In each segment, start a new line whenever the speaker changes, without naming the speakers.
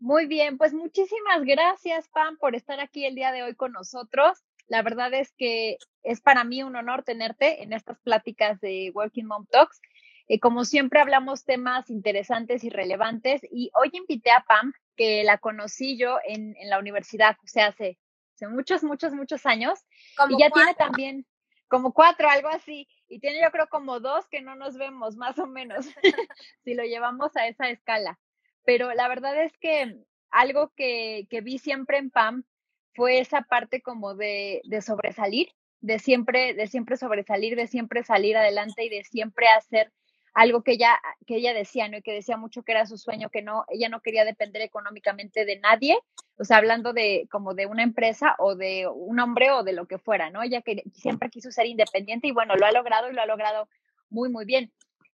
Muy bien, pues muchísimas gracias, Pam, por estar aquí el día de hoy con nosotros. La verdad es que es para mí un honor tenerte en estas pláticas de Working Mom Talks. Eh, como siempre hablamos temas interesantes y relevantes y hoy invité a Pam, que la conocí yo en, la universidad, o sea, hace, hace muchos, muchos, muchos años. y ya tiene también como cuatro, algo así. Y tiene yo creo como dos que no nos vemos, más o menos, si lo llevamos a esa escala. Pero la verdad es que algo que, vi siempre en PAM fue esa parte como de, sobresalir, de siempre, de siempre sobresalir, de siempre salir adelante y de siempre hacer algo que ella, que ella decía, ¿no? Y que decía mucho que era su sueño, que no, ella no quería depender económicamente de nadie, o sea, hablando de como de una empresa o de un hombre o de lo que fuera, ¿no? Ella siempre quiso ser independiente y bueno, lo ha logrado y lo ha logrado muy, muy bien.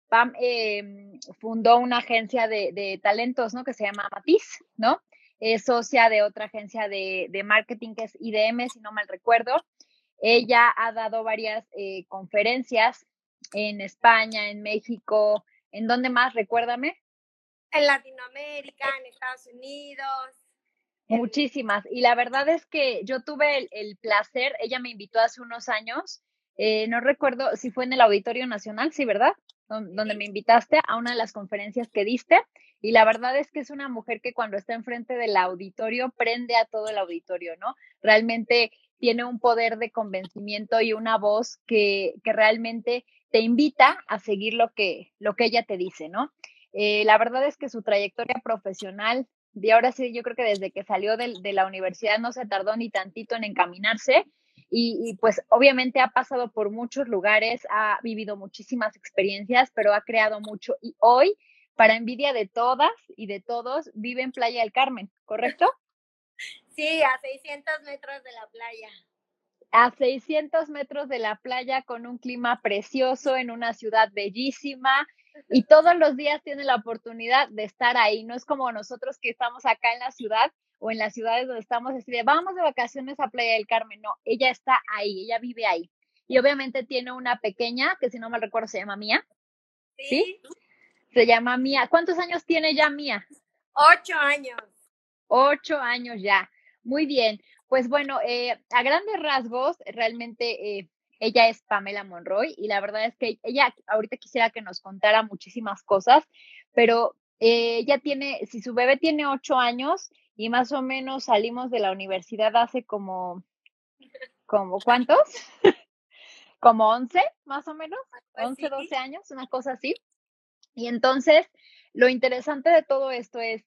Pam em, fundó una agencia de, talentos, ¿no? Que se llama Matiz, ¿no? Es socia de otra agencia de, marketing que es IDM, si no mal recuerdo. Ella ha dado varias eh, conferencias en España, en México, ¿en dónde más? Recuérdame.
En Latinoamérica, en Estados Unidos.
Muchísimas. Y la verdad es que yo tuve el, placer, ella me invitó hace unos años, eh, no recuerdo si fue en el Auditorio Nacional, sí, ¿verdad? donde me invitaste a una de las conferencias que diste. Y la verdad es que es una mujer que cuando está enfrente del auditorio prende a todo el auditorio, ¿no? Realmente tiene un poder de convencimiento y una voz que, que realmente te invita a seguir lo que, lo que ella te dice, ¿no? Eh, la verdad es que su trayectoria profesional, de ahora sí, yo creo que desde que salió de, de la universidad no se tardó ni tantito en encaminarse y, pues obviamente ha pasado por muchos lugares, ha vivido muchísimas experiencias, pero ha creado mucho y hoy, para envidia de todas y de todos, vive en Playa del Carmen, ¿correcto?
Sí, a 600 metros de la playa.
A 600 metros de la playa con un clima precioso en una ciudad bellísima y todos los días tiene la oportunidad de estar ahí. No es como nosotros que estamos acá en la ciudad o en las ciudades donde estamos, así de vamos de vacaciones a Playa del Carmen. No, ella está ahí, ella vive ahí. Y obviamente tiene una pequeña, que si no me recuerdo se llama Mía. ¿Sí? Se llama Mía. ¿Cuántos años tiene ya Mía?
Ocho años.
Ocho años ya. Muy bien. Pues bueno, eh, a grandes rasgos, realmente eh, ella es Pamela Monroy y la verdad es que ella ahorita quisiera que nos contara muchísimas cosas, pero eh, ella tiene, si su bebé tiene ocho años, y más o menos salimos de la universidad hace como, como ¿cuántos? como 11, más o menos, 11, 12 años, una cosa así. Y entonces, lo interesante de todo esto es,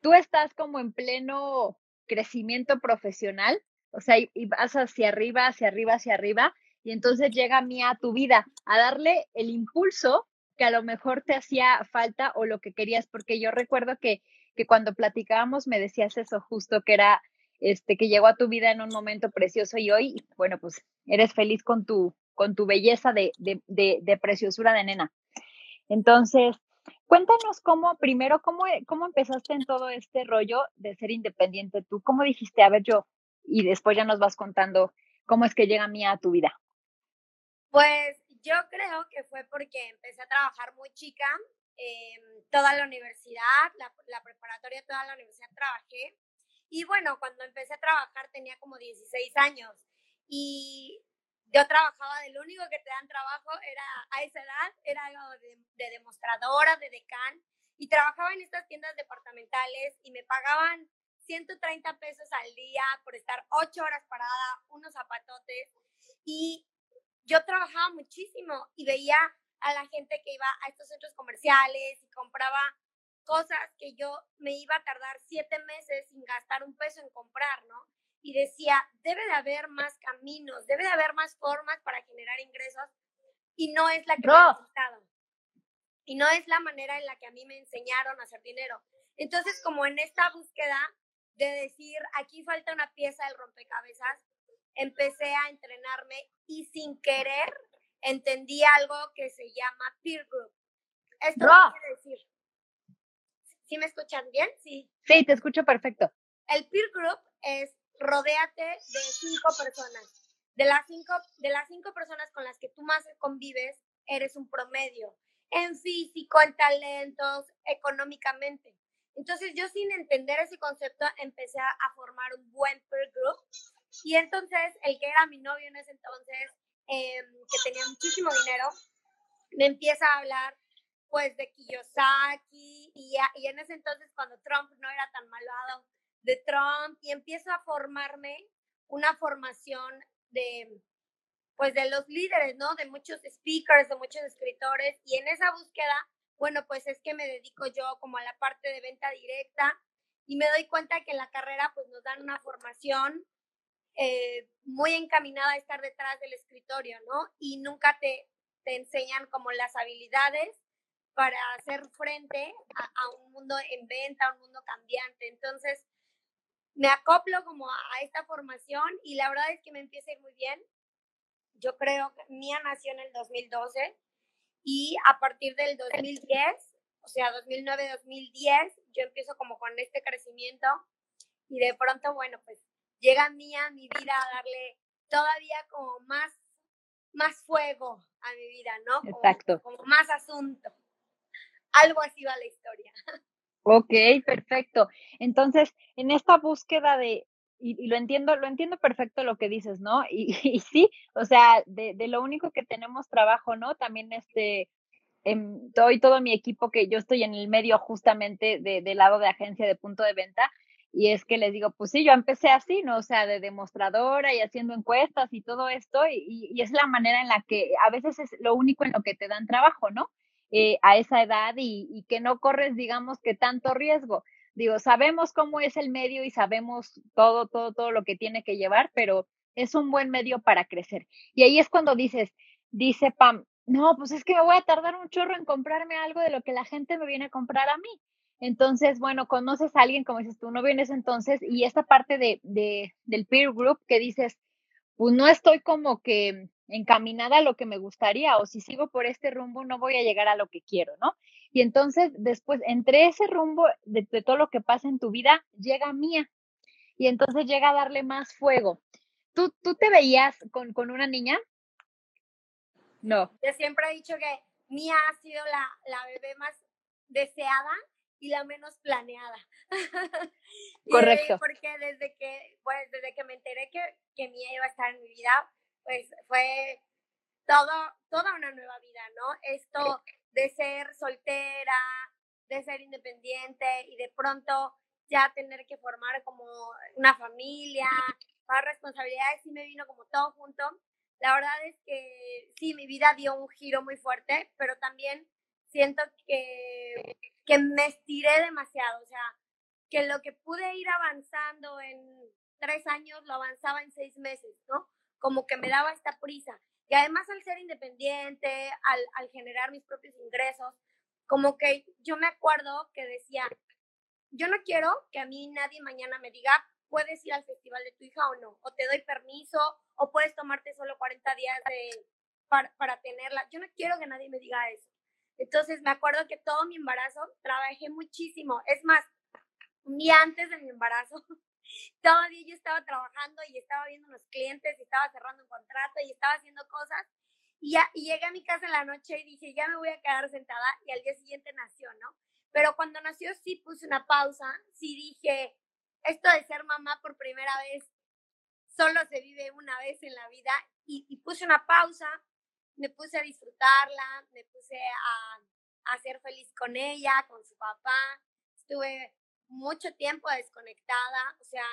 tú estás como en pleno crecimiento profesional, o sea, y vas hacia arriba, hacia arriba, hacia arriba, y entonces llega Mía a tu vida a darle el impulso que a lo mejor te hacía falta o lo que querías, porque yo recuerdo que que cuando platicábamos me decías eso justo, que era este, que llegó a tu vida en un momento precioso y hoy, bueno, pues eres feliz con tu, con tu belleza de, de, de, preciosura de nena. Entonces, cuéntanos cómo, primero, cómo, cómo empezaste en todo este rollo de ser independiente tú, cómo dijiste, a ver yo, y después ya nos vas contando cómo es que llega Mía a tu vida.
Pues yo creo que fue porque empecé a trabajar muy chica, eh, toda la universidad, la, la, preparatoria, toda la universidad trabajé. Y bueno, cuando empecé a trabajar tenía como 16 años y yo trabajaba de lo único que te dan trabajo era a esa edad, era algo de, de demostradora, de decán, y trabajaba en estas tiendas departamentales y me pagaban 130 pesos al día por estar 8 horas parada, unos zapatotes, y yo trabajaba muchísimo y veía a la gente que iba a estos centros comerciales y compraba cosas que yo me iba a tardar siete meses sin gastar un peso en comprar, ¿no? Y decía, debe de haber más caminos, debe de haber más formas para generar ingresos y no es la que me ha gustado. Y no es la manera en la que a mí me enseñaron a hacer dinero. Entonces, como en esta búsqueda de decir, aquí falta una pieza del rompecabezas, empecé a entrenarme y sin querer entendí algo que se llama peer group. ¿Esto qué quiere decir? ¿Sí me escuchan bien? Sí.
Sí, te escucho perfecto.
El peer group es rodéate de cinco personas. De las cinco, de las cinco personas con las que tú más convives, eres un promedio en físico, en talentos, económicamente. Entonces yo sin entender ese concepto empecé a formar un buen peer group y entonces el que era mi novio en ese entonces, em, que tenía muchísimo dinero, me empieza a hablar pues de Kiyosaki y, y en ese entonces cuando Trump no era tan malvado, de Trump y empiezo a formarme una formación de pues de los líderes, ¿no? De muchos speakers, de muchos escritores y en esa búsqueda, bueno, pues es que me dedico yo como a la parte de venta directa y me doy cuenta que en la carrera pues nos dan una formación eh, muy encaminada a estar detrás del escritorio, ¿no? Y nunca te, te enseñan como las habilidades para hacer frente a, a, un mundo en venta, a un mundo cambiante. Entonces, me acoplo como a, a, esta formación y la verdad es que me empieza a ir muy bien. Yo creo que Mía nació en el 2012 y a partir del 2010, o sea, 2009-2010, yo empiezo como con este crecimiento y de pronto, bueno, pues llega Mía a mi vida a darle todavía como más, más fuego a mi vida, ¿no?
Exacto.
Como más asunto. Algo así va la historia.
Ok, perfecto. Entonces, en esta búsqueda de, y, lo entiendo, lo entiendo perfecto lo que dices, ¿no? Y, y sí, o sea, de, lo único que tenemos trabajo, ¿no? También este, eh, doy todo mi equipo que yo estoy en el medio justamente de, del lado de agencia de punto de venta, y es que les digo, pues sí, yo empecé así, ¿no? O sea, de demostradora y haciendo encuestas y todo esto, y, y es la manera en la que a veces es lo único en lo que te dan trabajo, ¿no? Eh, a esa edad y, que no corres, digamos, que tanto riesgo. Digo, sabemos cómo es el medio y sabemos todo, todo, todo lo que tiene que llevar, pero es un buen medio para crecer. Y ahí es cuando dices, dice Pam, no, pues es que me voy a tardar un chorro en comprarme algo de lo que la gente me viene a comprar a mí. Entonces, bueno, conoces a alguien, como dices tú, no vienes entonces, y esta parte de, de, del peer group que dices, pues no estoy como que encaminada a lo que me gustaría o si sigo por este rumbo no voy a llegar a lo que quiero, ¿no? Y entonces después, entre ese rumbo de, de todo lo que pasa en tu vida, llega mía y entonces llega a darle más fuego. ¿Tú, tú te veías con, con una niña? No.
Yo siempre he dicho que Mía ha sido la, la bebé más deseada y la menos planeada.
Correcto.
y, porque desde que, pues, desde que me enteré que, que Mía iba a estar en mi vida, pues fue todo, toda una nueva vida, ¿no? Esto de ser soltera, de ser independiente y de pronto ya tener que formar como una familia, más responsabilidades, sí me vino como todo junto. La verdad es que sí, mi vida dio un giro muy fuerte, pero también siento que, que me estiré demasiado, o sea, que lo que pude ir avanzando en tres años lo avanzaba en seis meses, ¿no? Como que me daba esta prisa. Y además al ser independiente, al, generar mis propios ingresos, como que yo me acuerdo que decía, yo no quiero que a mí nadie mañana me diga, puedes ir al festival de tu hija o no, o te doy permiso, o puedes tomarte solo 40 días para, para tenerla. Yo no quiero que nadie me diga eso. Entonces me acuerdo que todo mi embarazo trabajé muchísimo. Es más, un día antes de mi embarazo, todavía yo estaba trabajando y estaba viendo unos clientes y estaba cerrando un contrato y estaba haciendo cosas. Y, ya, y llegué a mi casa en la noche y dije, ya me voy a quedar sentada y al día siguiente nació, ¿no? Pero cuando nació sí puse una pausa, sí dije, esto de ser mamá por primera vez solo se vive una vez en la vida y, y puse una pausa, me puse a disfrutarla, me puse a, a ser feliz con ella, con su papá, estuve mucho tiempo desconectada, o sea,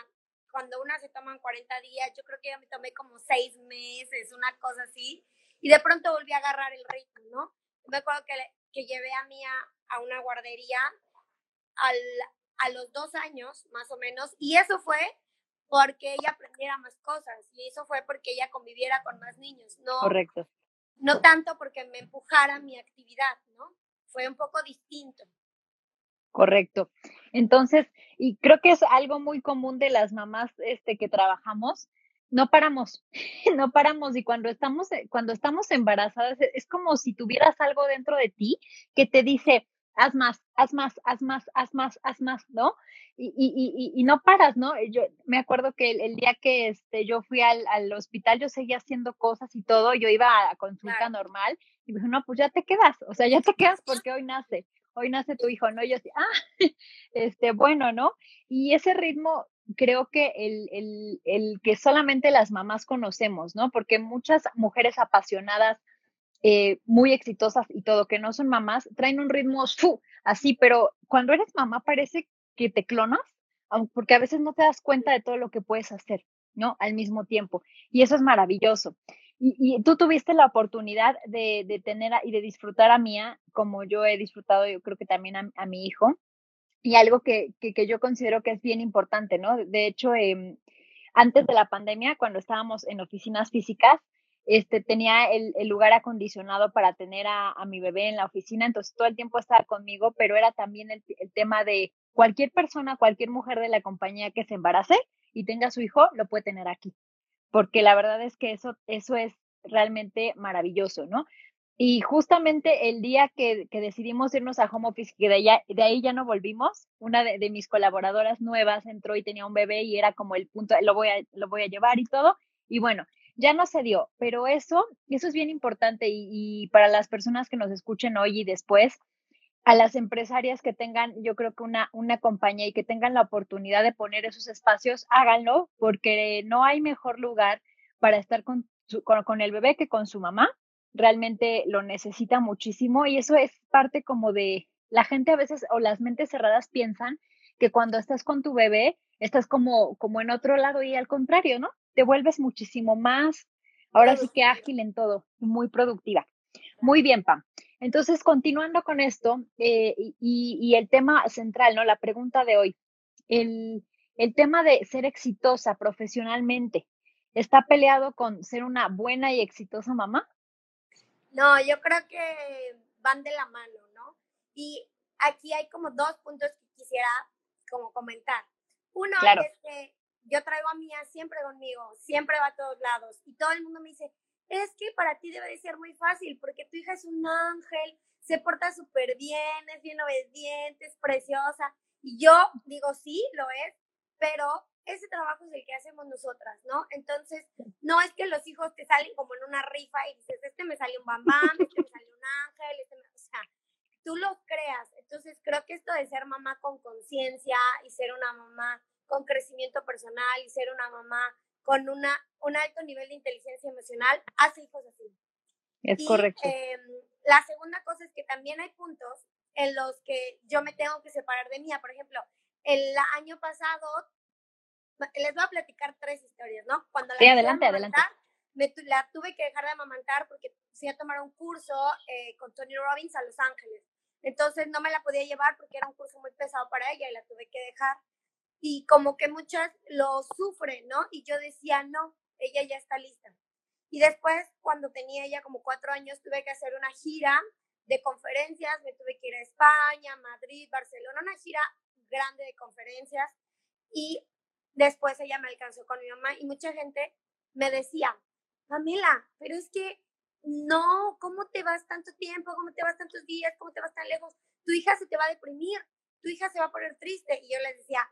cuando una se toman 40 días, yo creo que ya me tomé como seis meses, una cosa así, y de pronto volví a agarrar el ritmo, ¿no? Me acuerdo que, que llevé a Mía a una guardería al, a los dos años, más o menos, y eso fue porque ella aprendiera más cosas, y eso fue porque ella conviviera con más niños, ¿no?
Correcto.
No tanto porque me empujara mi actividad, ¿no? Fue un poco distinto.
Correcto. Entonces, y creo que es algo muy común de las mamás este, que trabajamos, no paramos, no paramos y cuando estamos, cuando estamos embarazadas es como si tuvieras algo dentro de ti que te dice, haz más, haz más, haz más, haz más, haz más, ¿no? Y, y, y, y no paras, ¿no? Yo me acuerdo que el, día que este, yo fui al, al, hospital, yo seguía haciendo cosas y todo, yo iba a consulta normal y me dijo, no, pues ya te quedas, o sea, ya te quedas porque hoy nace, hoy nace tu hijo, ¿no? Y yo así, ah, este, bueno, ¿no? Y ese ritmo creo que el, el, el que solamente las mamás conocemos, ¿no? Porque muchas mujeres apasionadas, eh, muy exitosas y todo, que no son mamás, traen un ritmo así, pero cuando eres mamá parece que te clonas, porque a veces no te das cuenta de todo lo que puedes hacer, ¿no? Al mismo tiempo. Y eso es maravilloso. Y, tú tuviste la oportunidad de, tener y de disfrutar a Mía, como yo he disfrutado, yo creo que también a, mi hijo, y algo que, que, yo considero que es bien importante, ¿no? De hecho, eh, antes de la pandemia, cuando estábamos en oficinas físicas, este, tenía el, lugar acondicionado para tener a, mi bebé en la oficina, entonces todo el tiempo estaba conmigo, pero era también el, tema de cualquier persona, cualquier mujer de la compañía que se embarace y tenga su hijo, lo puede tener aquí, porque la verdad es que eso, eso es realmente maravilloso, ¿no? Y justamente el día que, decidimos irnos a home office, que de, ahí ya no volvimos, una de, mis colaboradoras nuevas entró y tenía un bebé y era como el punto, lo voy a, lo voy a llevar y todo. Y bueno, ya no se dio, pero eso, eso es bien importante y, para las personas que nos escuchen hoy y después, a las empresarias que tengan, yo creo que una, una compañía y que tengan la oportunidad de poner esos espacios, háganlo, porque no hay mejor lugar para estar con, con, el bebé que con su mamá. Realmente lo necesita muchísimo y eso es parte como de, la gente a veces o las mentes cerradas piensan que cuando estás con tu bebé, estás como, como en otro lado y al contrario, ¿no? te vuelves muchísimo más, ahora sí que ágil en todo, muy productiva. Muy bien, Pam. Entonces, continuando con esto eh, y, el tema central, ¿no? La pregunta de hoy, el, el tema de ser exitosa profesionalmente, ¿está peleado con ser una buena y exitosa mamá?
No, yo creo que van de la mano, ¿no? Y aquí hay como dos puntos que quisiera como comentar. Uno es que yo traigo a Mía siempre conmigo, siempre va a todos lados. Y todo el mundo me dice, es que para ti debe de ser muy fácil, porque tu hija es un ángel, se porta súper bien, es bien obediente, es preciosa. Y yo digo, sí, lo es, pero ese trabajo es el que hacemos nosotras, ¿no? Entonces, no es que los hijos te salen como en una rifa y dices, este me salió un bambam, este me salió un ángel, este me... O sea, tú lo creas. Entonces, creo que esto de ser mamá con conciencia y ser una mamá con crecimiento personal y ser una mamá con una, un alto nivel de inteligencia emocional, hace hijos así.
Es correcto.
Em, la segunda cosa es que también hay puntos en los que yo me tengo que separar de mía. Por ejemplo, el año pasado, les voy a platicar tres historias, ¿no?
Cuando la sí, adelante, adelante.
Me, la tuve que dejar de amamantar porque fui a tomar un curso eh, con Tony Robbins a Los Ángeles. Entonces no me la podía llevar porque era un curso muy pesado para ella y la tuve que dejar y como que muchas lo sufren, ¿no? Y yo decía, no, ella ya está lista. Y después, cuando tenía ella como cuatro años, tuve que hacer una gira de conferencias, me tuve que ir a España, Madrid, Barcelona, una gira grande de conferencias. Y después ella me alcanzó con mi mamá y mucha gente me decía, Pamela, pero es que no, ¿cómo te vas tanto tiempo? ¿Cómo te vas tantos días? ¿Cómo te vas tan lejos? Tu hija se te va a deprimir, tu hija se va a poner triste. Y yo les decía,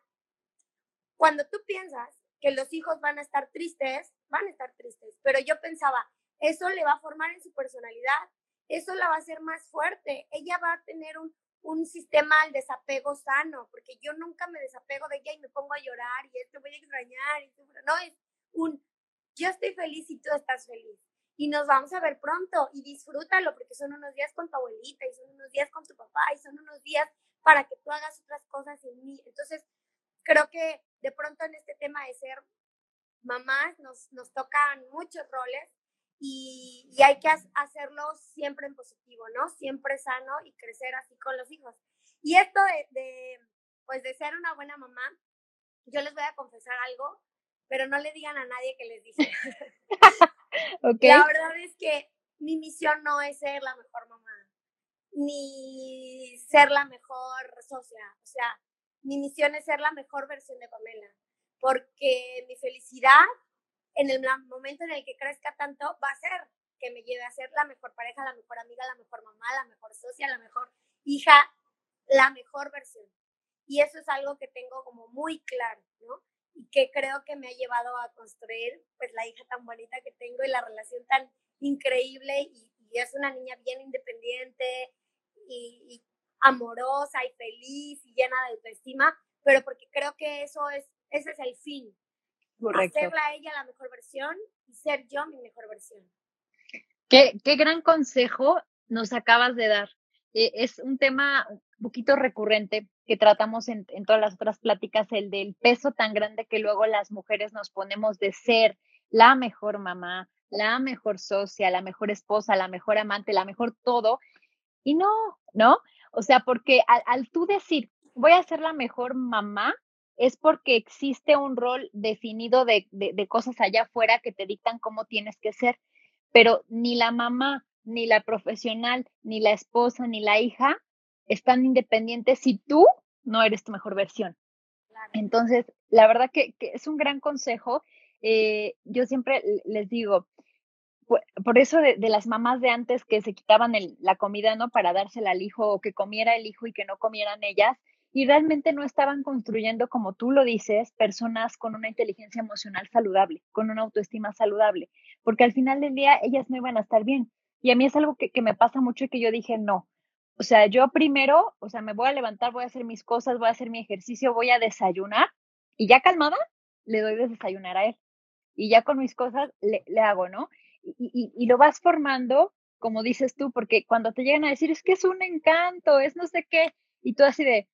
cuando tú piensas que los hijos van a estar tristes, van a estar tristes, pero yo pensaba, eso le va a formar en su personalidad, eso la va a hacer más fuerte, ella va a tener un, un sistema al desapego sano, porque yo nunca me desapego de ella y me pongo a llorar y esto voy a extrañar, y no, es un, yo estoy feliz y tú estás feliz. Y nos vamos a ver pronto y disfrútalo porque son unos días con tu abuelita y son unos días con tu papá y son unos días para que tú hagas otras cosas en mí. Entonces, creo que de pronto en este tema de ser mamás nos, nos tocan muchos roles y, y, hay que hacerlo siempre en positivo, ¿no? Siempre sano y crecer así con los hijos. Y esto de, de, pues de ser una buena mamá, yo les voy a confesar algo, pero no le digan a nadie que les dije. okay. La verdad es que mi misión no es ser la mejor mamá, ni ser la mejor socia. O sea, mi misión es ser la mejor versión de Pamela, porque mi felicidad en el momento en el que crezca tanto va a ser que me lleve a ser la mejor pareja, la mejor amiga, la mejor mamá, la mejor socia, la mejor hija la mejor versión. Y eso es algo que tengo como muy claro, ¿no? Y que creo que me ha llevado a construir pues la hija tan bonita que tengo y la relación tan increíble y, es una niña bien independiente y, amorosa y feliz y llena de autoestima, pero porque creo que eso es, ese es el fin. Correcto. Hacerla a ella la mejor versión y ser yo mi mejor versión.
Qué, qué gran consejo nos acabas de dar. Eh, es un tema un poquito recurrente que tratamos en, en, todas las otras pláticas, el del peso tan grande que luego las mujeres nos ponemos de ser la mejor mamá, la mejor socia, la mejor esposa, la mejor amante, la mejor todo. Y no, ¿no? O sea, porque al, al tú decir, voy a ser la mejor mamá, es porque existe un rol definido de, de, de cosas allá afuera que te dictan cómo tienes que ser, pero ni la mamá ni la profesional, ni la esposa, ni la hija están independientes si tú no eres tu mejor versión. Entonces, la verdad que, es un gran consejo. Eh, yo siempre les digo, por, eso de, las mamás de antes que se quitaban la comida, ¿no? Para dársela al hijo o que comiera el hijo y que no comieran ellas, y realmente no estaban construyendo, como tú lo dices, personas con una inteligencia emocional saludable, con una autoestima saludable, porque al final del día ellas no iban a estar bien. Y a mí es algo que, me pasa mucho y que yo dije, no. O sea, yo primero, o sea, me voy a levantar, voy a hacer mis cosas, voy a hacer mi ejercicio, voy a desayunar y ya calmada, le doy de desayunar a él. Y ya con mis cosas le, hago, ¿no? Y, lo vas formando, como dices tú, porque cuando te llegan a decir, es que es un encanto, es no sé qué, y tú así de,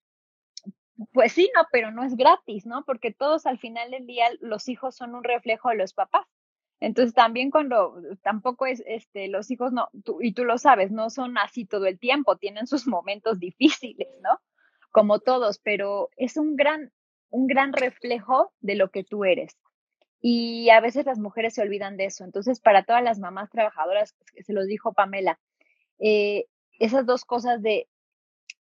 pues sí, no, pero no es gratis, ¿no? Porque todos al final del día, los hijos son un reflejo de los papás. Entonces también cuando tampoco es, este, los hijos no, tú, y tú lo sabes, no son así todo el tiempo, tienen sus momentos difíciles, ¿no? Como todos, pero es un gran, un gran reflejo de lo que tú eres. Y a veces las mujeres se olvidan de eso. Entonces, para todas las mamás trabajadoras, se los dijo Pamela, eh, esas dos cosas de,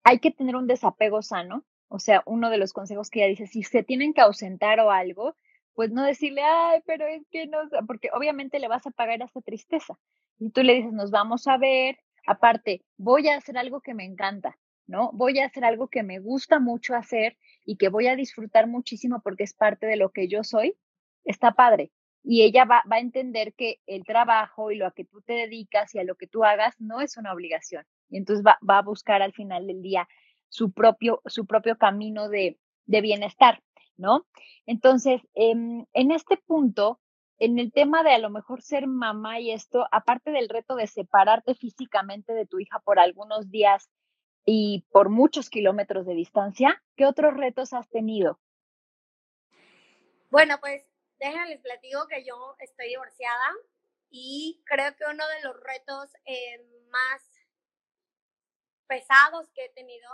hay que tener un desapego sano, o sea, uno de los consejos que ella dice, si se tienen que ausentar o algo, pues no decirle, ay, pero es que no, porque obviamente le vas a pagar esa tristeza. Y tú le dices, nos vamos a ver, aparte, voy a hacer algo que me encanta, ¿no? Voy a hacer algo que me gusta mucho hacer y que voy a disfrutar muchísimo porque es parte de lo que yo soy, está padre. Y ella va, va a entender que el trabajo y lo a que tú te dedicas y a lo que tú hagas no es una obligación. Y entonces va, va a buscar al final del día su propio, su propio camino de, de bienestar. ¿no? Entonces, em, en este punto, en el tema de a lo mejor ser mamá y esto, aparte del reto de separarte físicamente de tu hija por algunos días y por muchos kilómetros de distancia, ¿qué otros retos has tenido?
Bueno, pues déjenles platico que yo estoy divorciada y creo que uno de los retos eh, más pesados que he tenido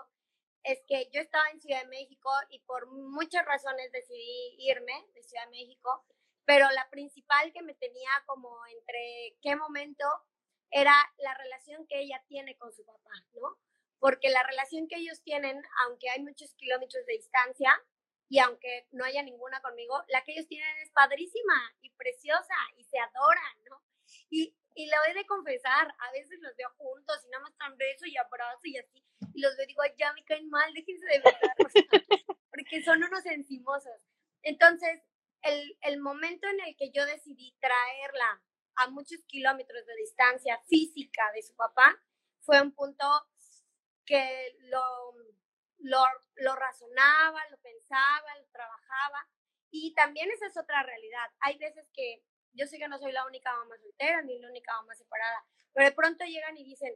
es que yo estaba en Ciudad de México y por muchas razones decidí irme de Ciudad de México, pero la principal que me tenía como entre qué momento era la relación que ella tiene con su papá, ¿no? Porque la relación que ellos tienen, aunque hay muchos kilómetros de distancia y aunque no haya ninguna conmigo, la que ellos tienen es padrísima y preciosa y se adoran, ¿no? Y, y lo he de confesar, a veces los veo juntos y nada más están beso y abrazo y así, y los veo digo, ya me caen mal, déjense de verdad, porque son unos encimosos. Entonces, el, el momento en el que yo decidí traerla a muchos kilómetros de distancia física de su papá, fue un punto que lo, lo, lo razonaba, lo pensaba, lo trabajaba. Y también esa es otra realidad. Hay veces que yo sé que no soy la única mamá soltera ni la única mamá separada, pero de pronto llegan y dicen,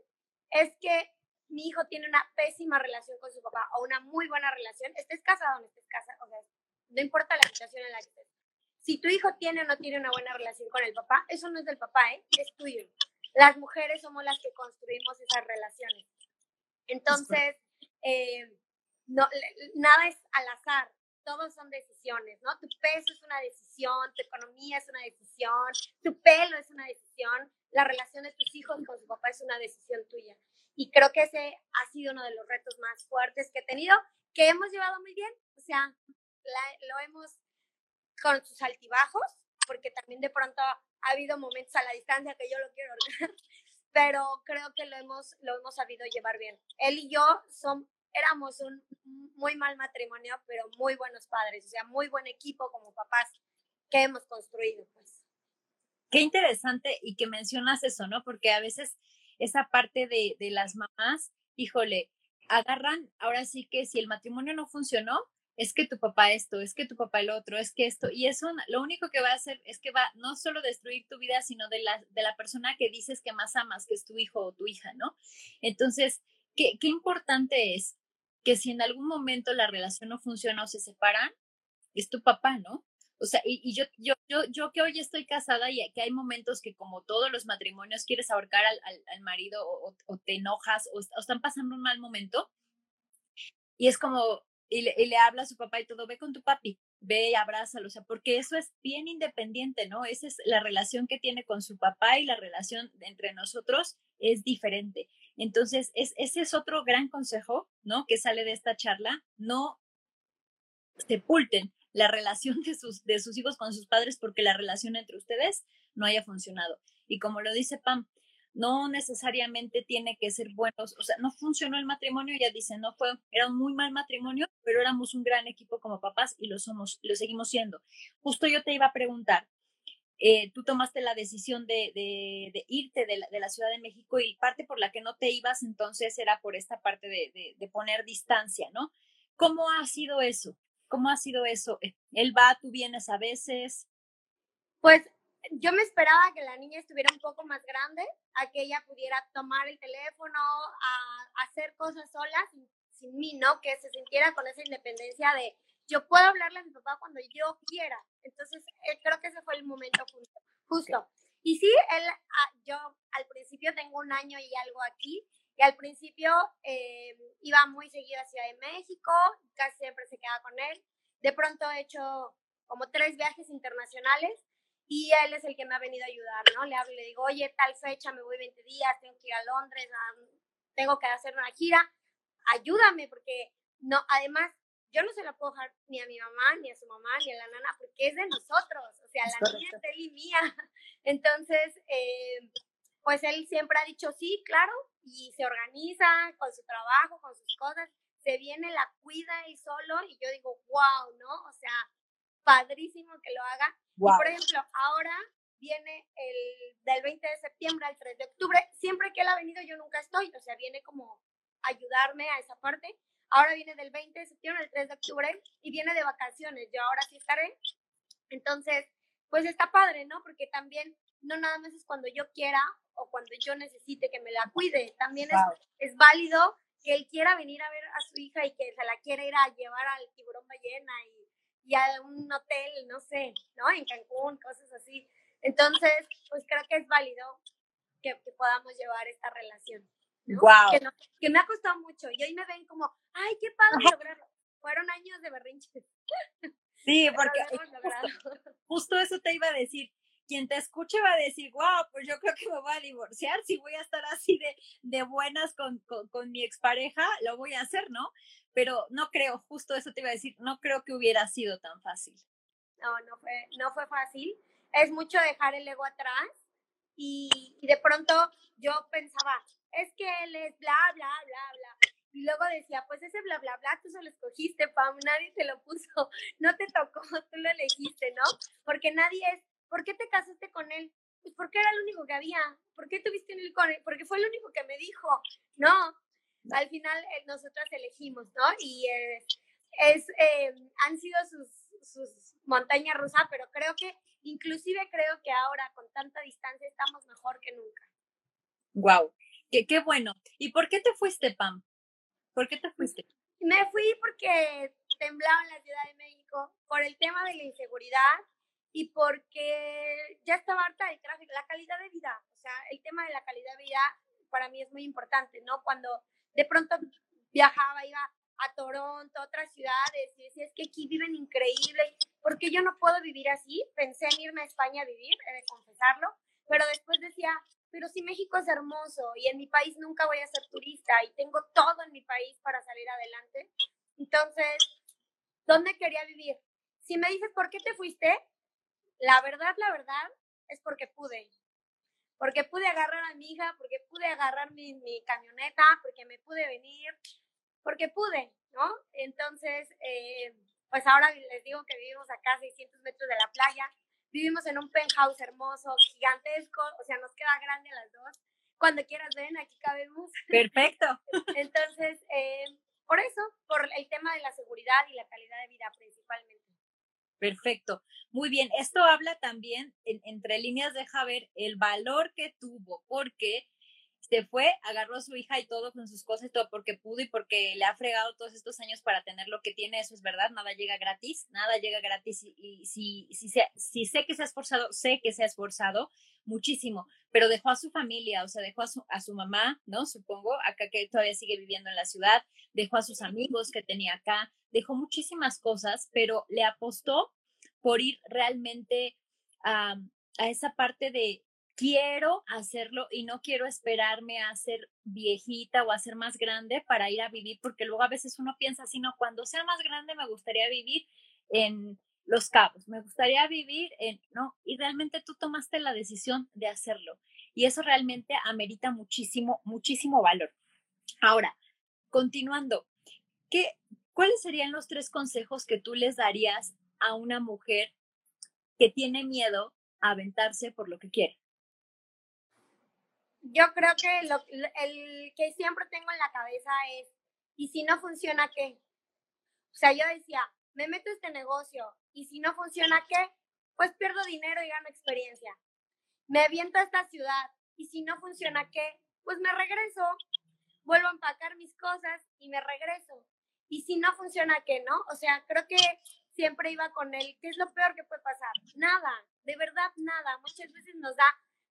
es que mi hijo tiene una pésima relación con su papá o una muy buena relación, estés casado o no estés casado, o sea, no importa la situación en la que estés. Si tu hijo tiene o no tiene una buena relación con el papá, eso no es del papá, ¿eh? es tuyo. Las mujeres somos las que construimos esas relaciones. Entonces, eh, no, nada es al azar todos son decisiones, ¿no? Tu peso es una decisión, tu economía es una decisión, tu pelo es una decisión, la relación de tus hijos con su papá es una decisión tuya. Y creo que ese ha sido uno de los retos más fuertes que he tenido, que hemos llevado muy bien, o sea, lo hemos con sus altibajos, porque también de pronto ha habido momentos a la distancia que yo lo quiero pero creo que lo hemos, lo hemos sabido llevar bien. Él y yo son, éramos un muy mal matrimonio, pero muy buenos padres, o sea, muy buen equipo como papás que hemos construido, pues.
Qué interesante y que mencionas eso, ¿no? Porque a veces esa parte de, de las mamás, híjole, agarran, ahora sí que si el matrimonio no funcionó, es que tu papá esto, es que tu papá el otro, es que esto, y eso lo único que va a hacer es que va no solo destruir tu vida, sino de la, de la persona que dices que más amas, que es tu hijo o tu hija, ¿no? Entonces, qué, qué importante es que si en algún momento la relación no funciona o se separan, es tu papá, ¿no? O sea, y, yo, yo, yo, yo que hoy estoy casada y que hay momentos que como todos los matrimonios quieres ahorcar al, al, marido o, o, te enojas o, o, están pasando un mal momento. Y es como, y le, y le, habla a su papá y todo, ve con tu papi, ve y abrázalo, o sea, porque eso es bien independiente, ¿no? Esa es la relación que tiene con su papá y la relación entre nosotros es diferente. Entonces, es, ese es otro gran consejo, ¿no? Que sale de esta charla, no sepulten la relación de sus, de sus hijos con sus padres porque la relación entre ustedes no haya funcionado. Y como lo dice Pam, no necesariamente tiene que ser buenos, o sea, no funcionó el matrimonio, ya dicen, no fue, era un muy mal matrimonio, pero éramos un gran equipo como papás y lo somos, lo seguimos siendo. Justo yo te iba a preguntar, eh, tú tomaste la decisión de, de, irte de la, de la, Ciudad de México y parte por la que no te ibas entonces era por esta parte de poner distancia, ¿no? ¿Cómo ha sido eso? ¿Cómo ha sido eso? ¿Él va, tú vienes a veces?
Pues yo me esperaba que la niña estuviera un poco más grande, a que ella pudiera tomar el teléfono, a, hacer cosas sola, sin, sin, mí, ¿no? Que se sintiera con esa independencia de yo puedo hablarle a mi papá cuando yo quiera. Entonces, eh, creo que ese fue el momento justo. justo. Y sí, él, ah, yo al principio tengo un año y algo aquí, y al principio eh, iba muy seguido a Ciudad de México, casi siempre se quedaba con él. De pronto he hecho como tres viajes internacionales y él es el que me ha venido a ayudar, ¿no? Le hablo y le digo, oye, tal fecha, me voy 20 días, tengo que ir a Londres, tengo que hacer una gira, ayúdame, porque no, además, yo no se la puedo dejar ni a mi mamá, ni a su mamá, ni a la nana, porque es de nosotros, o sea, la niña es de él y mía. Entonces, eh, pues él siempre ha dicho, sí, claro, y se organiza con su trabajo, con sus cosas, se viene, la cuida él solo, y yo digo, wow, ¿no? O sea, padrísimo que lo haga. Y por ejemplo, ahora viene el del 20 de septiembre al 3 de octubre. Siempre que él ha venido, yo nunca estoy. O sea, viene como ayudarme a esa parte. Ahora viene del 20 de septiembre al 3 de octubre y viene de vacaciones. Yo ahora sí estaré. Entonces, pues está padre, ¿no? Porque también no nada más es cuando yo quiera o cuando yo necesite que me la cuide. También es, es válido que él quiera venir a ver a su hija y que se la quiera ir a llevar al tiburón ballena y y a un hotel, no sé, ¿no? En Cancún, cosas así. Entonces, pues creo que es válido que, podamos llevar esta relación.
Wow.
Que, que, me ha costado mucho y hoy me ven como, ay, qué padre lograrlo. Fueron años de berrinches.
Sí, porque justo, eso te iba a decir quien te escuche va a decir, wow, pues yo creo que me voy a divorciar, si voy a estar así de, de buenas con, con, con, mi expareja, lo voy a hacer, ¿no? pero no creo, justo eso te iba a decir, no creo que hubiera sido tan fácil.
No, no fue, no fue fácil. Es mucho dejar el ego atrás y, de pronto yo pensaba, es que él es bla, bla, bla, bla. Y luego decía, pues ese bla, bla, bla, tú se lo escogiste, Pam, nadie te lo puso, no te tocó, tú lo elegiste, ¿no? Porque nadie es, ¿por qué te casaste con él? Pues porque era el único que había, ¿por qué tuviste un con él? Porque fue el único que me dijo, no, al final eh, nosotros elegimos, ¿no? Y eh, es, eh, han sido sus, sus montañas rusas, pero creo que, inclusive creo que ahora con tanta distancia estamos mejor que nunca.
Wow, qué, qué bueno. ¿Y por qué te fuiste, Pam? ¿Por qué te fuiste?
Me fui porque temblaba en la Ciudad de México por el tema de la inseguridad y porque ya estaba harta del tráfico, la calidad de vida, o sea, el tema de la calidad de vida para mí es muy importante, ¿no? Cuando de pronto viajaba, iba a Toronto, a otras ciudades, y decía, es que aquí viven increíble, porque yo no puedo vivir así? Pensé en irme a España a vivir, he de confesarlo, pero después decía, pero si México es hermoso y en mi país nunca voy a ser turista y tengo todo en mi país para salir adelante, entonces, ¿dónde quería vivir? Si me dices, ¿por qué te fuiste? La verdad, la verdad, es porque pude porque pude agarrar a mi hija, porque pude agarrar mi, mi camioneta, porque me pude venir. porque pude, ¿no? Entonces, eh, pues ahora les digo que vivimos acá a 600 metros de la playa, vivimos en un penthouse hermoso, gigantesco, o sea, nos queda grande a las dos. Cuando quieras ven, aquí cabemos.
Perfecto.
Entonces, eh, por eso, por el tema de la seguridad y la calidad de vida principalmente.
Perfecto. Muy bien. Esto habla también, entre líneas, deja ver el valor que tuvo, porque se fue, agarró a su hija y todo con sus cosas y todo porque pudo y porque le ha fregado todos estos años para tener lo que tiene, eso es verdad, nada llega gratis, nada llega gratis y, si, si, si sé que se ha esforzado, sé que se ha esforzado muchísimo, pero dejó a su familia, o sea, dejó a su, a su mamá, ¿no? Supongo, acá que todavía sigue viviendo en la ciudad, dejó a sus amigos que tenía acá, dejó muchísimas cosas, pero le apostó por ir realmente a, a esa parte de quiero hacerlo y no quiero esperarme a ser viejita o a ser más grande para ir a vivir, porque luego a veces uno piensa así, no, cuando sea más grande me gustaría vivir en Los Cabos, me gustaría vivir en, no, y realmente tú tomaste la decisión de hacerlo. Y eso realmente amerita muchísimo, muchísimo valor. Ahora, continuando, ¿qué, ¿cuáles serían los tres consejos que tú les darías a una mujer que tiene miedo a aventarse por lo que quiere?
Yo creo que lo, el que siempre tengo en la cabeza es, ¿y si no funciona qué? O sea, yo decía, me meto a este negocio y si no funciona qué, pues pierdo dinero y gano experiencia. Me aviento a esta ciudad y si no funciona qué, pues me regreso, vuelvo a empacar mis cosas y me regreso. Y si no funciona qué, ¿no? O sea, creo que siempre iba con él, ¿qué es lo peor que puede pasar? Nada, de verdad nada. Muchas veces nos da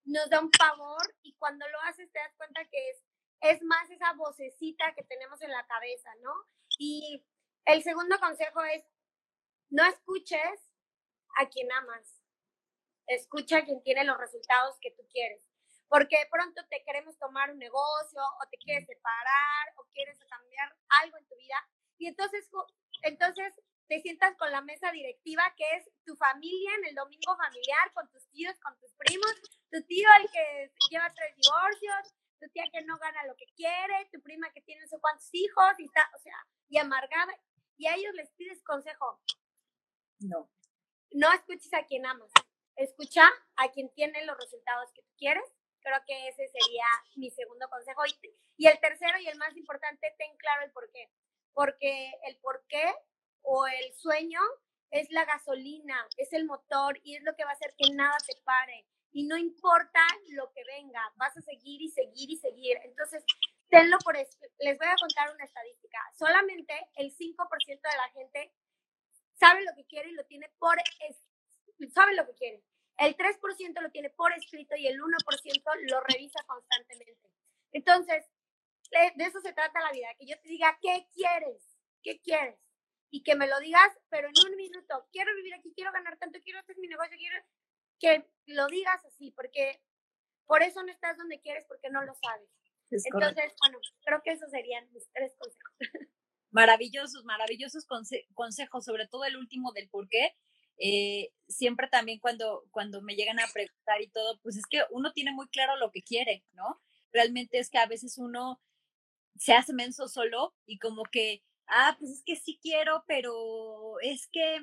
nos da un pavor y cuando lo haces te das cuenta que es, es más esa vocecita que tenemos en la cabeza, ¿no? Y el segundo consejo es, no escuches a quien amas, escucha a quien tiene los resultados que tú quieres. Porque de pronto te queremos tomar un negocio o te quieres separar o quieres cambiar algo en tu vida. Y entonces, entonces te sientas con la mesa directiva, que es tu familia en el domingo familiar, con tus tíos, con tus primos, tu tío el que lleva tres divorcios, tu tía que no gana lo que quiere, tu prima que tiene no sé cuántos hijos y está, o sea, y amargada, y a ellos les pides consejo.
No.
No escuches a quien amas, escucha a quien tiene los resultados que tú quieres. Creo que ese sería mi segundo consejo. Y, y el tercero y el más importante, ten claro el por qué. Porque el por qué o el sueño es la gasolina, es el motor y es lo que va a hacer que nada te pare. Y no importa lo que venga, vas a seguir y seguir y seguir. Entonces, tenlo por. Les voy a contar una estadística. Solamente el 5% de la gente sabe lo que quiere y lo tiene por sabe lo que quiere. El 3% lo tiene por escrito y el 1% lo revisa constantemente. Entonces, de eso se trata la vida, que yo te diga, ¿qué quieres? ¿Qué quieres? Y que me lo digas, pero en un minuto, quiero vivir aquí, quiero ganar tanto, quiero hacer mi negocio, quiero que lo digas así, porque por eso no estás donde quieres, porque no lo sabes. Entonces, bueno, creo que esos serían mis tres consejos.
Maravillosos, maravillosos consejos, sobre todo el último del por qué. Eh, siempre también cuando, cuando me llegan a preguntar y todo, pues es que uno tiene muy claro lo que quiere, ¿no? Realmente es que a veces uno se hace menso solo y como que ah, pues es que sí quiero, pero es que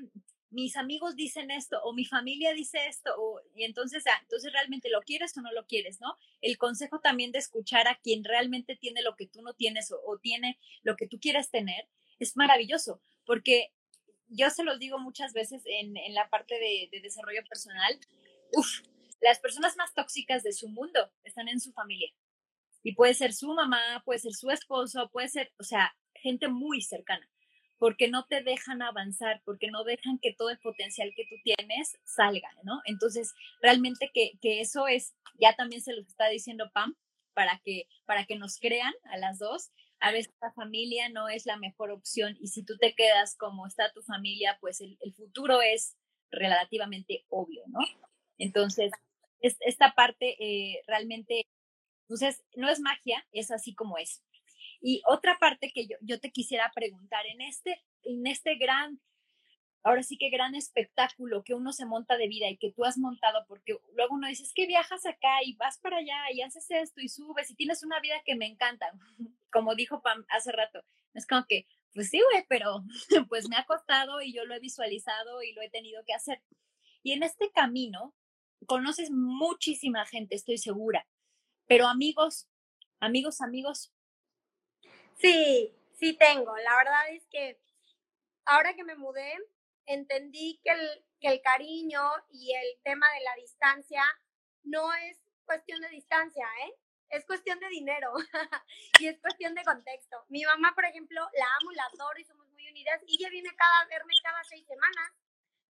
mis amigos dicen esto o mi familia dice esto o, y entonces, ah, entonces realmente lo quieres o no lo quieres, ¿no? El consejo también de escuchar a quien realmente tiene lo que tú no tienes o, tiene lo que tú quieres tener es maravilloso, porque yo se los digo muchas veces en, en la parte de, de desarrollo personal, uf, las personas más tóxicas de su mundo están en su familia. Y puede ser su mamá, puede ser su esposo, puede ser, o sea, gente muy cercana, porque no te dejan avanzar, porque no dejan que todo el potencial que tú tienes salga, ¿no? Entonces, realmente que, que eso es, ya también se lo está diciendo Pam, para que, para que nos crean a las dos. A veces la familia no es la mejor opción y si tú te quedas como está tu familia, pues el, futuro es relativamente obvio, ¿no? Entonces, es, esta parte eh, realmente, entonces, no es magia, es así como es. Y otra parte que yo, yo te quisiera preguntar, en este, en este gran, ahora sí que gran espectáculo que uno se monta de vida y que tú has montado, porque luego uno dice, es que viajas acá y vas para allá y haces esto y subes y tienes una vida que me encanta.
como dijo Pam hace rato, es como que, pues sí, güey, pero pues me ha costado y yo lo he visualizado y lo he tenido que hacer. Y en este camino conoces muchísima gente, estoy segura, pero amigos, amigos, amigos.
Sí, sí tengo. La verdad es que ahora que me mudé, entendí que el, el cariño y el tema de la distancia no es cuestión de distancia, ¿eh? Es cuestión de dinero y es cuestión de contexto. Mi mamá, por ejemplo, la amo, la adoro y somos muy unidas y ella viene cada, a verme cada seis semanas.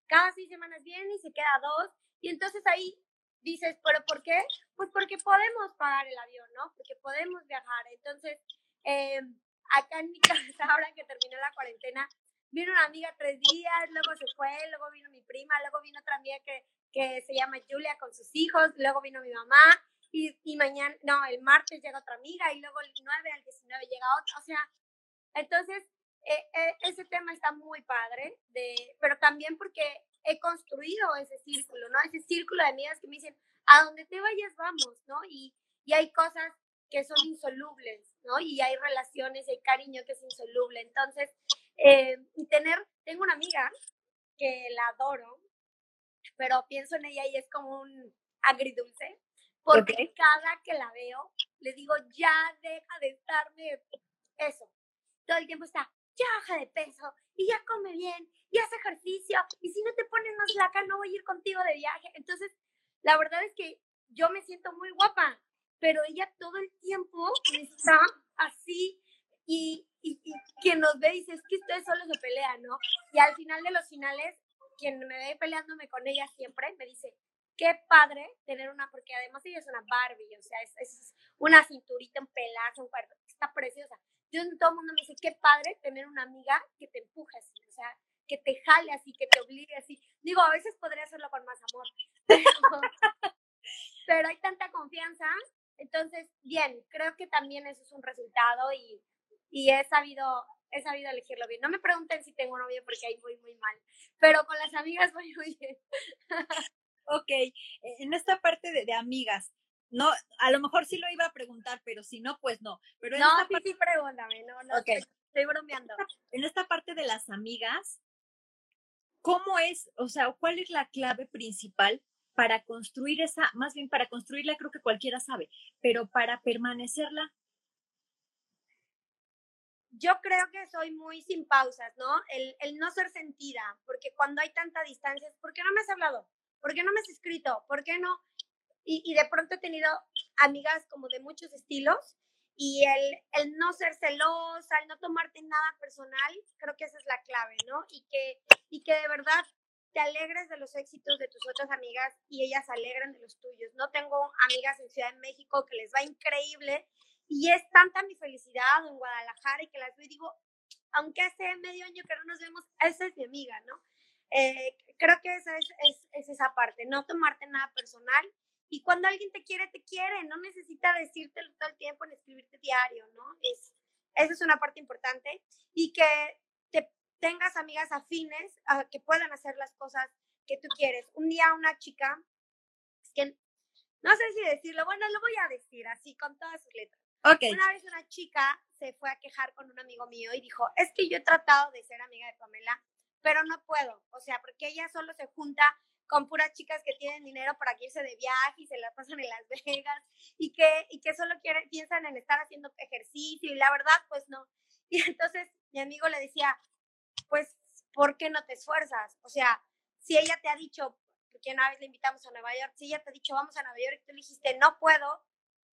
Cada seis semanas viene y se queda dos. Y entonces ahí dices, ¿pero por qué? Pues porque podemos pagar el avión, ¿no? Porque podemos viajar. Entonces, eh, acá en mi casa, ahora que terminó la cuarentena, vino una amiga tres días, luego se fue, luego vino mi prima, luego vino otra amiga que, que se llama Julia con sus hijos, luego vino mi mamá, y, y mañana, no, el martes llega otra amiga, y luego el 9 al 19 llega otra, o sea, entonces, eh, eh, ese tema está muy padre, de, pero también porque he construido ese círculo, ¿no? Ese círculo de amigas que me dicen, a donde te vayas vamos, ¿no? Y, y hay cosas que son insolubles, ¿no? Y hay relaciones, hay cariño que es insoluble. Entonces, eh, tener, tengo una amiga que la adoro, pero pienso en ella y es como un agridulce, porque cada que la veo, le digo, ya deja de estarme eso. Todo el tiempo está, ya baja de peso, y ya come bien, y hace ejercicio, y si no te pones más flaca, no voy a ir contigo de viaje. Entonces, la verdad es que yo me siento muy guapa, pero ella todo el tiempo está así y, y, quien nos ve dice, es que ustedes solo se pelean, ¿no? Y al final de los finales, quien me ve peleándome con ella siempre, me dice, qué padre tener una, porque además ella es una Barbie, o sea, es, es una cinturita, un pelazo, un cuerpo, está preciosa. Yo todo el mundo me dice, qué padre tener una amiga que te empuje así, o sea, que te jale así, que te obligue así. Digo, a veces podría hacerlo con más amor, pero, pero hay tanta confianza. Entonces, bien, creo que también eso es un resultado y, y he sabido he sabido elegirlo bien. No me pregunten si tengo novio porque ahí voy muy mal, pero con las amigas voy muy bien.
ok, e, en esta parte de, de, amigas, no, a lo mejor sí lo iba a preguntar, pero si no, pues no. Pero
no, sí, sí, pregúntame, no, no, okay. estoy, bromeando.
En esta parte de las amigas, ¿cómo es, o sea, cuál es la clave principal para construir esa, más bien para construirla creo que cualquiera sabe, pero para permanecerla
yo creo que soy muy sin pausas, ¿no? El, el, no ser sentida, porque cuando hay tanta distancia, ¿por qué no me has hablado? ¿Por qué no me has escrito? ¿Por qué no? Y, y de pronto he tenido amigas como de muchos estilos y el, el no ser celosa, el no tomarte nada personal, creo que esa es la clave, ¿no? Y que, y que de verdad te alegres de los éxitos de tus otras amigas y ellas se alegran de los tuyos. No tengo amigas en Ciudad de México que les va increíble y es tanta mi felicidad en Guadalajara y que las veo y digo, aunque hace medio año que no nos vemos, esa es mi amiga, ¿no? Eh, creo que esa es, es, es, esa parte, no tomarte nada personal. Y cuando alguien te quiere, te quiere, no necesita decírtelo todo el tiempo en escribirte diario, ¿no? Es, esa es una parte importante. Y que te tengas amigas afines a que puedan hacer las cosas que tú quieres. Un día una chica, que no sé si decirlo, bueno, lo voy a decir así con todas sus letras.
Okay.
Una vez una chica se fue a quejar con un amigo mío y dijo, es que yo he tratado de ser amiga de Pamela, pero no puedo, o sea, porque ella solo se junta con puras chicas que tienen dinero para irse de viaje y se la pasan en Las Vegas y que, y que solo quieren, piensan en estar haciendo ejercicio y la verdad, pues no. Y entonces mi amigo le decía, pues, ¿por qué no te esfuerzas? O sea, si ella te ha dicho, porque una vez le invitamos a Nueva York, si ella te ha dicho, vamos a Nueva York y tú le dijiste, no puedo,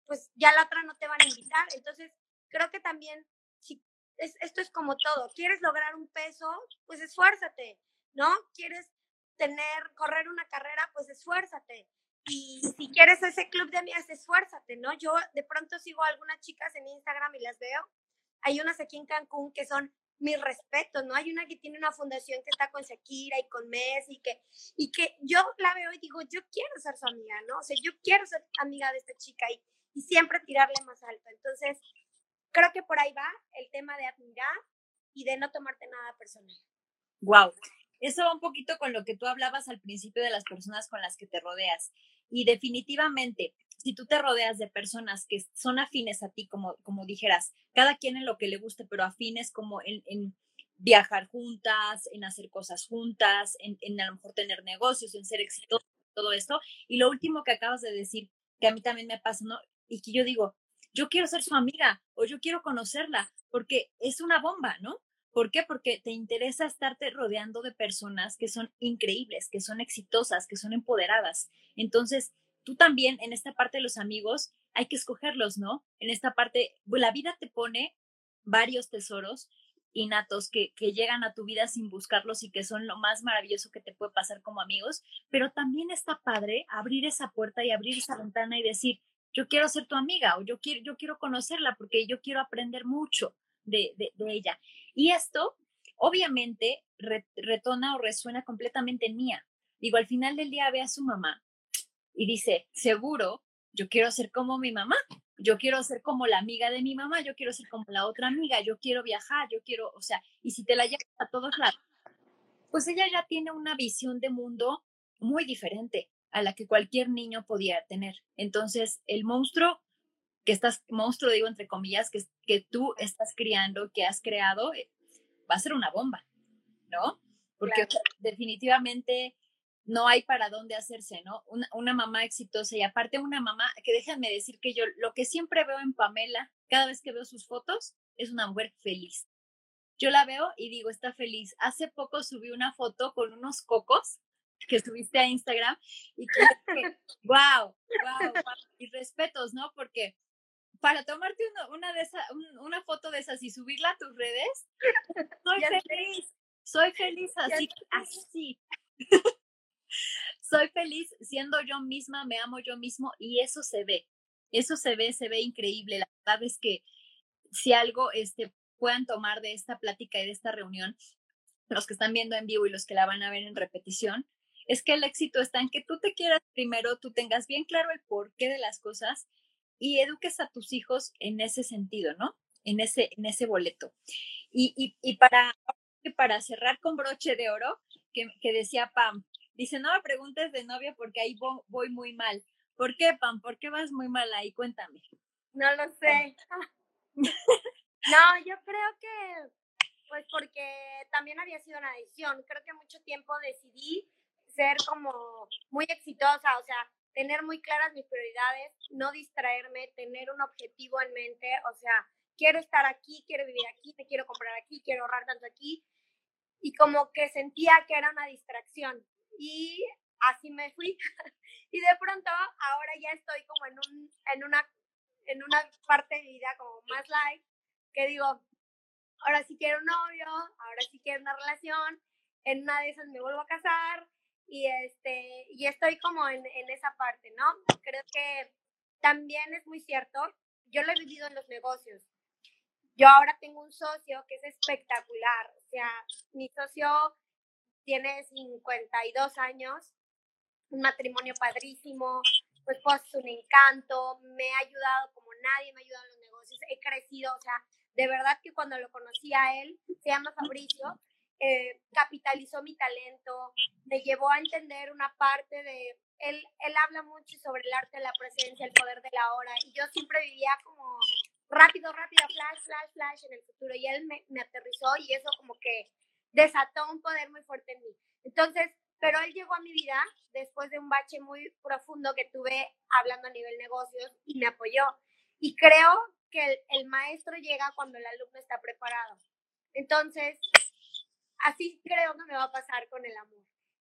pues ya la otra no te van a invitar. Entonces, creo que también, si es, esto es como todo, quieres lograr un peso, pues esfuérzate, ¿no? Quieres tener, correr una carrera, pues esfuérzate. Y si quieres ese club de amigas, esfuérzate, ¿no? Yo de pronto sigo a algunas chicas en Instagram y las veo. Hay unas aquí en Cancún que son mis respetos, ¿no? Hay una que tiene una fundación que está con Shakira y con Messi que, y que yo la veo y digo, yo quiero ser su amiga, ¿no? O sea, yo quiero ser amiga de esta chica y, y siempre tirarle más alto. Entonces, creo que por ahí va el tema de admirar y de no tomarte nada personal.
Wow. Eso va un poquito con lo que tú hablabas al principio de las personas con las que te rodeas. Y definitivamente,
si tú te rodeas de personas que son afines a ti, como, como dijeras, cada quien en lo que le guste, pero afines como en, viajar juntas, en hacer cosas juntas, en, en, a lo mejor tener negocios, en ser exitosos, todo esto. Y lo último que acabas de decir, que a mí también me pasa, ¿no? Y que yo digo, yo quiero ser su amiga o yo quiero conocerla, porque es una bomba, ¿no? ¿Por qué? Porque te interesa estarte rodeando de personas que son increíbles, que son exitosas, que son empoderadas. Entonces, tú también en esta parte de los amigos hay que escogerlos, ¿no? En esta parte, pues, la vida te pone varios tesoros innatos que, que llegan a tu vida sin buscarlos y que son lo más maravilloso que te puede pasar como amigos, pero también está padre abrir esa puerta y abrir esa ventana y decir, yo quiero ser tu amiga o yo quiero, yo quiero conocerla porque yo quiero aprender mucho de, de, ella. Y esto, obviamente, retona o resuena completamente en mía. Digo, al final del día ve a su mamá y dice, seguro, yo quiero ser como mi mamá, yo quiero ser como la amiga de mi mamá, yo quiero ser como la otra amiga, yo quiero viajar, yo quiero, o sea, y si te la llevas a todos lados, pues ella ya tiene una visión de mundo muy diferente a la que cualquier niño podía tener. Entonces, el monstruo que estás, monstruo digo entre comillas, que, que tú estás criando, que has creado, eh, va a ser una bomba, ¿no? Porque definitivamente no hay para dónde hacerse, ¿no? Una, una, mamá exitosa y aparte una mamá que déjenme decir que yo lo que siempre veo en Pamela, cada vez que veo sus fotos, es una mujer feliz. Yo la veo y digo, está feliz. Hace poco subí una foto con unos cocos que subiste a Instagram y que, wow, wow, wow, y respetos, ¿no? Porque para tomarte una, de esa, una foto de esas y subirla a tus redes, soy feliz, soy feliz así, así. Soy feliz siendo yo misma, me amo yo mismo y eso se ve, eso se ve, se ve increíble. La verdad es que si algo este, puedan tomar de esta plática y de esta reunión, los que están viendo en vivo y los que la van a ver en repetición, es que el éxito está en que tú te quieras primero, tú tengas bien claro el porqué de las cosas y eduques a tus hijos en ese sentido, ¿no? En ese, en ese boleto. Y, y, para, para cerrar con broche de oro, que, que, decía Pam, dice, no me preguntes de novia porque ahí voy, muy mal. ¿Por qué, Pam? ¿Por qué vas muy mal ahí? Cuéntame.
No lo sé. no, yo creo que, pues porque también había sido una decisión. Creo que mucho tiempo decidí ser como muy exitosa, o sea, tener muy claras mis prioridades, no distraerme, tener un objetivo en mente, o sea, quiero estar aquí, quiero vivir aquí, me quiero comprar aquí, quiero ahorrar tanto aquí. Y como que sentía que era una distracción. Y así me fui. y de pronto, ahora ya estoy como en, un, en, una, en una parte de vida como más light, que digo, ahora sí quiero un novio, ahora sí quiero una relación, en una de esas me vuelvo a casar, y, este, y estoy como en, en esa parte, ¿no? Creo que también es muy cierto, yo lo he vivido en los negocios. Yo ahora tengo un socio que es espectacular, o sea, mi socio tiene 52 años, un matrimonio padrísimo, pues pues es un encanto, me ha ayudado como nadie me ha ayudado en los negocios, he crecido, o sea, de verdad que cuando lo conocí a él, se llama Fabricio, eh, capitalizó mi talento, me llevó a entender una parte de, él, él habla mucho sobre el arte de la presencia, el poder de la hora, y yo siempre vivía como rápido, rápido, flash, flash, flash en el futuro, y él me, me aterrizó y eso como que desató un poder muy fuerte en mí. Entonces, pero él llegó a mi vida después de un bache muy profundo que tuve hablando a nivel negocios y me apoyó. Y creo que el, maestro llega cuando el alumno está preparado. Entonces, así creo que me va a pasar con el amor.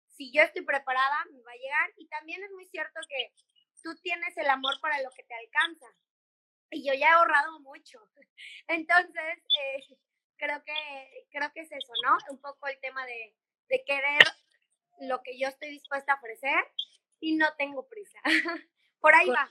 Si yo estoy preparada, me va a llegar. Y también es muy cierto que tú tienes el amor para lo que te alcanza. Y yo ya he ahorrado mucho. Entonces, eh, creo, que, creo que es eso, ¿no? Un poco el tema de, de querer lo que yo estoy dispuesta a ofrecer y no tengo prisa. Por ahí va.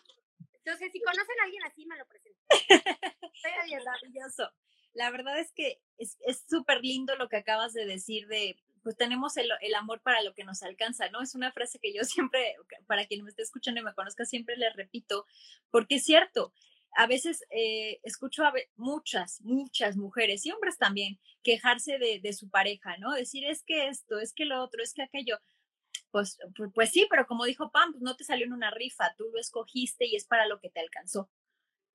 Entonces, si conocen a alguien así, me lo presento.
Estoy maravilloso la verdad es que es súper lindo lo que acabas de decir de, pues tenemos el, el, amor para lo que nos alcanza, ¿no? Es una frase que yo siempre, para quien me esté escuchando y me conozca, siempre le repito, porque es cierto. A veces eh, escucho a muchas, muchas mujeres y hombres también quejarse de, de su pareja, ¿no? Decir, es que esto, es que lo otro, es que aquello. pues, pues, sí, pero como dijo Pam, pues no te salió en una rifa, tú lo escogiste y es para lo que te alcanzó,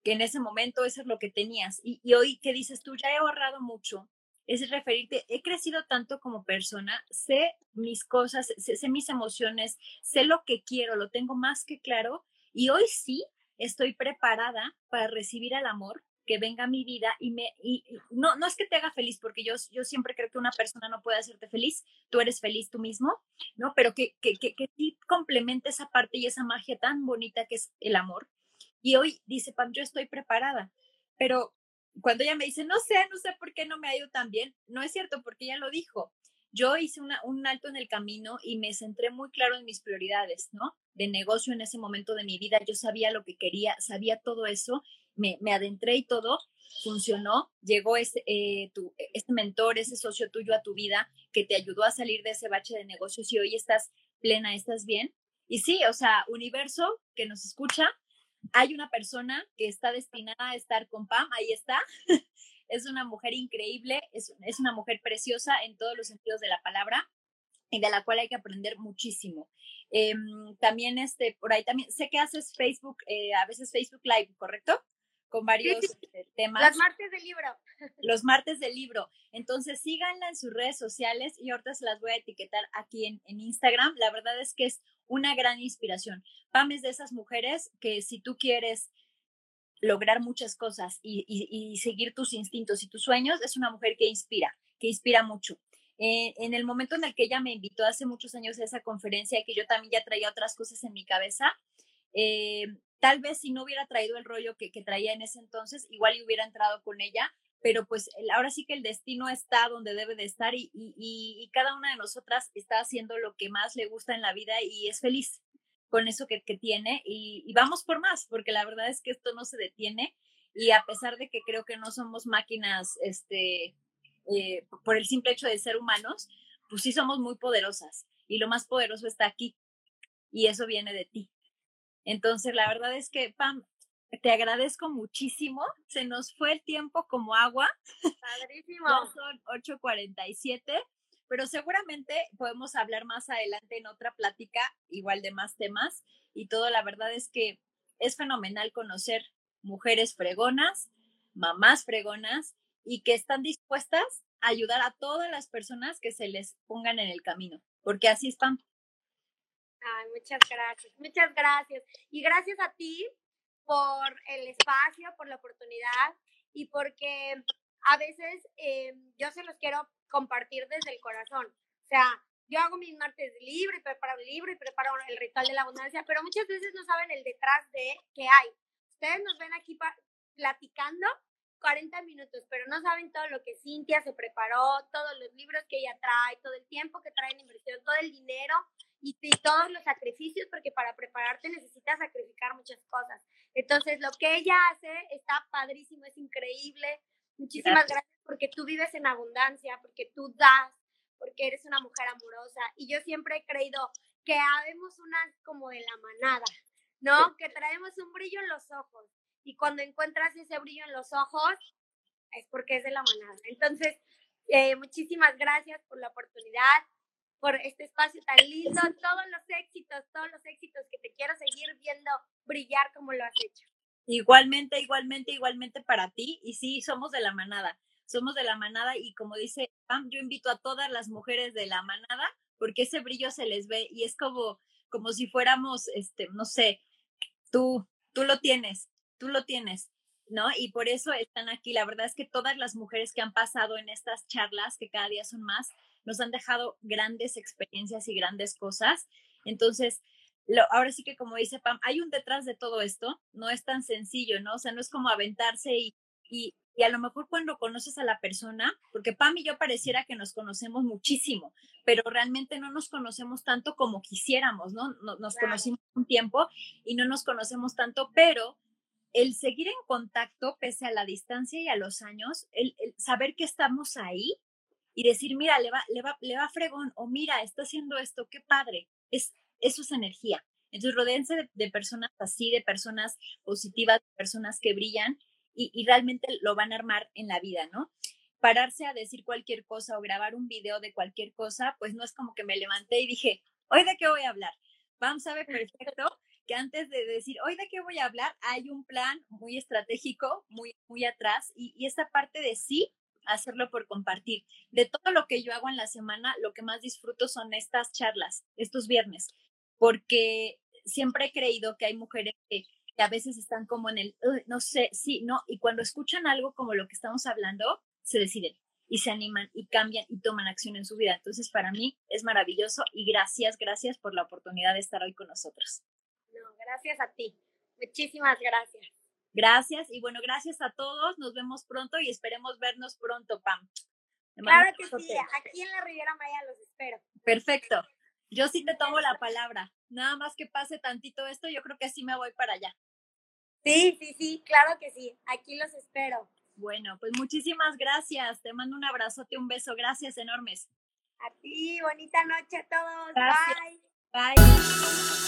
que en ese momento eso es lo que tenías. Y, hoy que dices tú, ya he ahorrado mucho, es referirte, he crecido tanto como persona, sé mis cosas, sé, mis emociones, sé lo que quiero, lo tengo más que claro y hoy sí estoy preparada para recibir el amor que venga a mi vida y me y, no no es que te haga feliz porque yo yo siempre creo que una persona no puede hacerte feliz tú eres feliz tú mismo no pero que que que, que sí complemente esa parte y esa magia tan bonita que es el amor. Y hoy dice Pam yo estoy preparada pero cuando ella me dice no sé no sé por qué no me ha ido tan bien no es cierto porque ella lo dijo yo hice una, un alto en el camino y me centré muy claro en mis prioridades, ¿no? De negocio en ese momento de mi vida, yo sabía lo que quería, sabía todo eso me, me adentré y todo funcionó, llegó ese, eh, tu, este mentor, ese socio tuyo a tu vida que te ayudó a salir de ese bache de negocios y hoy estás plena, estás bien. Y sí, o sea, universo que nos escucha, hay una persona que está destinada a estar con Pam, ahí está. Es una mujer increíble, es, es una mujer preciosa en todos los sentidos de la palabra y de la cual hay que aprender muchísimo. Eh, también, este, por ahí también, sé que haces Facebook, eh, a veces Facebook Live, ¿correcto? con varios este, temas.
Los martes del libro.
Los martes del libro. Entonces síganla en sus redes sociales y ahorita se las voy a etiquetar aquí en, en Instagram. La verdad es que es una gran inspiración. Pam es de esas mujeres que si tú quieres lograr muchas cosas y, y, y, seguir tus instintos y tus sueños, es una mujer que inspira, que inspira mucho. Eh, en el momento en el que ella me invitó hace muchos años a esa conferencia, que yo también ya traía otras cosas en mi cabeza, eh, Tal vez si no hubiera traído el rollo que, traía en ese entonces, igual hubiera entrado con ella, pero pues ahora sí que el destino está donde debe de estar y, y, y, cada una de nosotras está haciendo lo que más le gusta en la vida y es feliz con eso que, que tiene y, vamos por más, porque la verdad es que esto no se detiene y a pesar de que creo que no somos máquinas, este, eh, por el simple hecho de ser humanos, pues sí somos muy poderosas y lo más poderoso está aquí y eso viene de ti. Entonces, la verdad es que, Pam, te agradezco muchísimo. Se nos fue el tiempo como agua.
Padrísimo.
ya son 8.47, pero seguramente podemos hablar más adelante en otra plática, igual de más temas. Y todo, la verdad es que es fenomenal conocer mujeres fregonas, mamás fregonas y que están dispuestas a ayudar a todas las personas que se les pongan en el camino, porque así es, Pam.
Ay, muchas gracias, muchas gracias. Y gracias a ti por el espacio, por la oportunidad y porque a veces eh, yo se los quiero compartir desde el corazón. O sea, yo hago mis martes y preparo el libro y preparo el ritual de la abundancia, pero muchas veces no saben el detrás de qué hay. Ustedes nos ven aquí platicando 40 minutos, pero no saben todo lo que Cintia se preparó, todos los libros que ella trae, todo el tiempo que trae en inversión, todo el dinero y, todos los sacrificios, porque para prepararte necesitas sacrificar muchas cosas. Entonces, lo que ella hace está padrísimo, es increíble. Muchísimas gracias. gracias porque tú vives en abundancia, porque tú das, porque eres una mujer amorosa. Y yo siempre he creído que habemos una como de la manada, ¿no? Que traemos un brillo en los ojos. Y cuando encuentras ese brillo en los ojos, es porque es de la manada. Entonces, eh, muchísimas gracias por la oportunidad por este espacio tan lindo, todos los éxitos, todos los éxitos que te quiero seguir viendo brillar como lo has hecho.
Igualmente, igualmente, igualmente para ti. Y sí, somos de la manada, somos de la manada y como dice Pam, yo invito a todas las mujeres de la manada porque ese brillo se les ve y es como, como si fuéramos, este, no sé, tú, tú lo tienes, tú lo tienes. ¿no? Y por eso están aquí. La verdad es que todas las mujeres que han pasado en estas charlas, que cada día son más, nos han dejado grandes experiencias y grandes cosas. Entonces, lo, ahora sí que como dice Pam, hay un detrás de todo esto, no es tan sencillo, ¿no? O sea, no es como aventarse y, y, y a lo mejor cuando conoces a la persona, porque Pam y yo pareciera que nos conocemos muchísimo, pero realmente no nos conocemos tanto como quisiéramos, ¿no? Nos, nos claro. conocimos un tiempo y no nos conocemos tanto, pero el seguir en contacto pese a la distancia y a los años, el, el saber que estamos ahí y decir, mira, le va, le va, le va fregón, o mira, está haciendo esto, qué padre, es, eso es energía. Entonces, rodeense de, de personas así, de personas positivas, de personas que brillan y, y, realmente lo van a armar en la vida, ¿no? Pararse a decir cualquier cosa o grabar un video de cualquier cosa, pues no es como que me levanté y dije, Hoy de qué voy a hablar. Pam sabe perfecto que antes de decir, hoy de qué voy a hablar, hay un plan muy estratégico, muy, muy atrás, y, y esta parte de sí, hacerlo por compartir. De todo lo que yo hago en la semana, lo que más disfruto son estas charlas, estos viernes, porque siempre he creído que hay mujeres que, a veces están como en el, no sé, sí, no, y cuando escuchan algo como lo que estamos hablando, se deciden y se animan y cambian y toman acción en su vida. Entonces, para mí es maravilloso y gracias, gracias por la oportunidad de estar hoy con nosotros.
No, gracias a ti. Muchísimas gracias.
Gracias y bueno, gracias a todos. Nos vemos pronto y esperemos vernos pronto, Pam.
Claro que sí, aquí en la Riviera Maya los espero.
Perfecto. Yo sí te tomo la palabra. Nada más que pase tantito esto, yo creo que sí me voy para allá.
Sí, sí, sí, claro que sí. Aquí los espero.
Bueno, pues muchísimas gracias. Te mando un abrazote, un beso. Gracias enormes.
A ti, bonita noche a todos.
Bye. Bye.